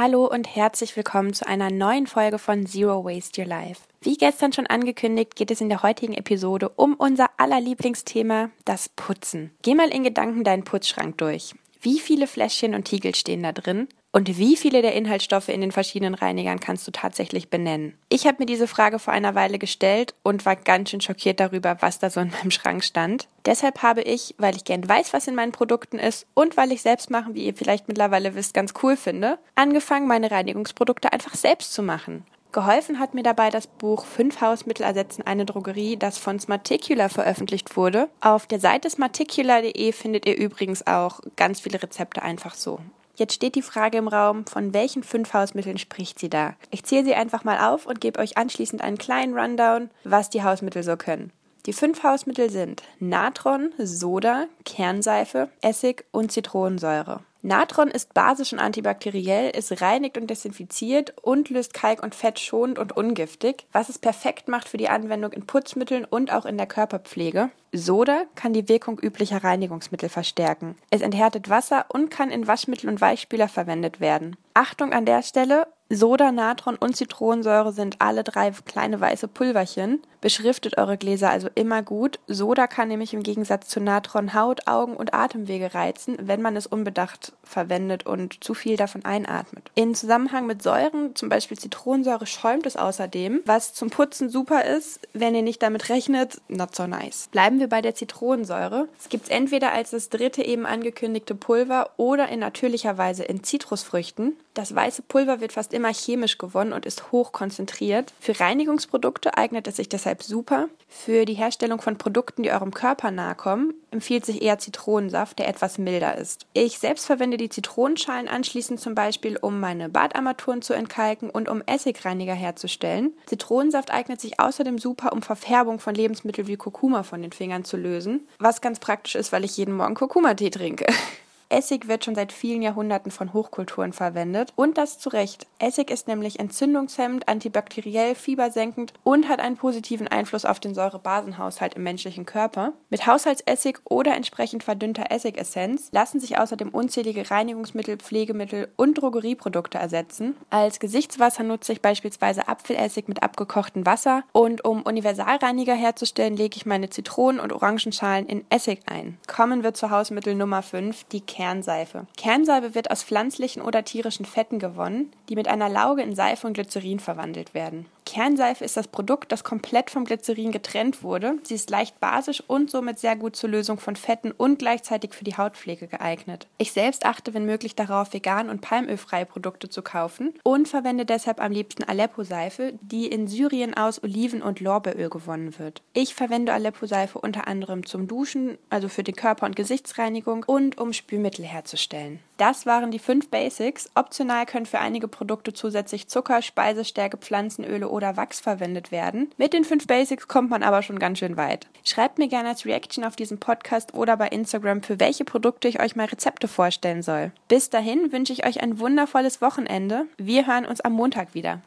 Hallo und herzlich willkommen zu einer neuen Folge von Zero Waste Your Life. Wie gestern schon angekündigt, geht es in der heutigen Episode um unser allerlieblingsthema, das Putzen. Geh mal in Gedanken deinen Putzschrank durch. Wie viele Fläschchen und Tiegel stehen da drin? Und wie viele der Inhaltsstoffe in den verschiedenen Reinigern kannst du tatsächlich benennen? Ich habe mir diese Frage vor einer Weile gestellt und war ganz schön schockiert darüber, was da so in meinem Schrank stand. Deshalb habe ich, weil ich gern weiß, was in meinen Produkten ist und weil ich selbst machen, wie ihr vielleicht mittlerweile wisst, ganz cool finde, angefangen, meine Reinigungsprodukte einfach selbst zu machen. Geholfen hat mir dabei das Buch Fünf Hausmittel ersetzen eine Drogerie, das von Smarticular veröffentlicht wurde. Auf der Seite smarticular.de findet ihr übrigens auch ganz viele Rezepte einfach so. Jetzt steht die Frage im Raum, von welchen fünf Hausmitteln spricht sie da? Ich zähle sie einfach mal auf und gebe euch anschließend einen kleinen Rundown, was die Hausmittel so können. Die fünf Hausmittel sind Natron, Soda, Kernseife, Essig und Zitronensäure. Natron ist basisch und antibakteriell, es reinigt und desinfiziert und löst Kalk und Fett schonend und ungiftig, was es perfekt macht für die Anwendung in Putzmitteln und auch in der Körperpflege. Soda kann die Wirkung üblicher Reinigungsmittel verstärken. Es enthärtet Wasser und kann in Waschmittel und Weichspüler verwendet werden. Achtung an der Stelle, Soda, Natron und Zitronensäure sind alle drei kleine weiße Pulverchen. Beschriftet eure Gläser also immer gut. Soda kann nämlich im Gegensatz zu Natron Haut, Augen und Atemwege reizen, wenn man es unbedacht verwendet und zu viel davon einatmet. In Zusammenhang mit Säuren, zum Beispiel Zitronensäure, schäumt es außerdem, was zum Putzen super ist. Wenn ihr nicht damit rechnet, not so nice. Bleiben wir bei der Zitronensäure. Es gibt es entweder als das dritte eben angekündigte Pulver oder in natürlicher Weise in Zitrusfrüchten. Das weiße Pulver wird fast immer chemisch gewonnen und ist hoch konzentriert. Für Reinigungsprodukte eignet es sich deshalb super. Für die Herstellung von Produkten, die eurem Körper nahe kommen, empfiehlt sich eher Zitronensaft, der etwas milder ist. Ich selbst verwende die Zitronenschalen anschließend zum Beispiel, um meine Badarmaturen zu entkalken und um Essigreiniger herzustellen. Zitronensaft eignet sich außerdem super, um Verfärbung von Lebensmitteln wie Kurkuma von den Fingern zu lösen, was ganz praktisch ist, weil ich jeden Morgen Kurkuma-Tee trinke. Essig wird schon seit vielen Jahrhunderten von Hochkulturen verwendet und das zu Recht. Essig ist nämlich entzündungshemmend, antibakteriell, fiebersenkend und hat einen positiven Einfluss auf den Säurebasenhaushalt im menschlichen Körper. Mit Haushaltsessig oder entsprechend verdünnter Essigessenz lassen sich außerdem unzählige Reinigungsmittel, Pflegemittel und Drogerieprodukte ersetzen. Als Gesichtswasser nutze ich beispielsweise Apfelessig mit abgekochtem Wasser und um Universalreiniger herzustellen, lege ich meine Zitronen- und Orangenschalen in Essig ein. Kommen wir zur Hausmittel Nummer 5, die Kernseife. Kernseife wird aus pflanzlichen oder tierischen Fetten gewonnen, die mit einer Lauge in Seife und Glycerin verwandelt werden. Kernseife ist das Produkt, das komplett vom Glycerin getrennt wurde. Sie ist leicht basisch und somit sehr gut zur Lösung von Fetten und gleichzeitig für die Hautpflege geeignet. Ich selbst achte, wenn möglich, darauf, vegan und palmölfreie Produkte zu kaufen und verwende deshalb am liebsten Aleppo-Seife, die in Syrien aus Oliven- und Lorbeeröl gewonnen wird. Ich verwende Aleppo-Seife unter anderem zum Duschen, also für die Körper- und Gesichtsreinigung und um Spülmittel herzustellen. Das waren die fünf Basics. Optional können für einige Produkte zusätzlich Zucker, Speisestärke, Pflanzenöle oder Wachs verwendet werden. Mit den fünf Basics kommt man aber schon ganz schön weit. Schreibt mir gerne als Reaction auf diesem Podcast oder bei Instagram, für welche Produkte ich euch mal Rezepte vorstellen soll. Bis dahin wünsche ich euch ein wundervolles Wochenende. Wir hören uns am Montag wieder.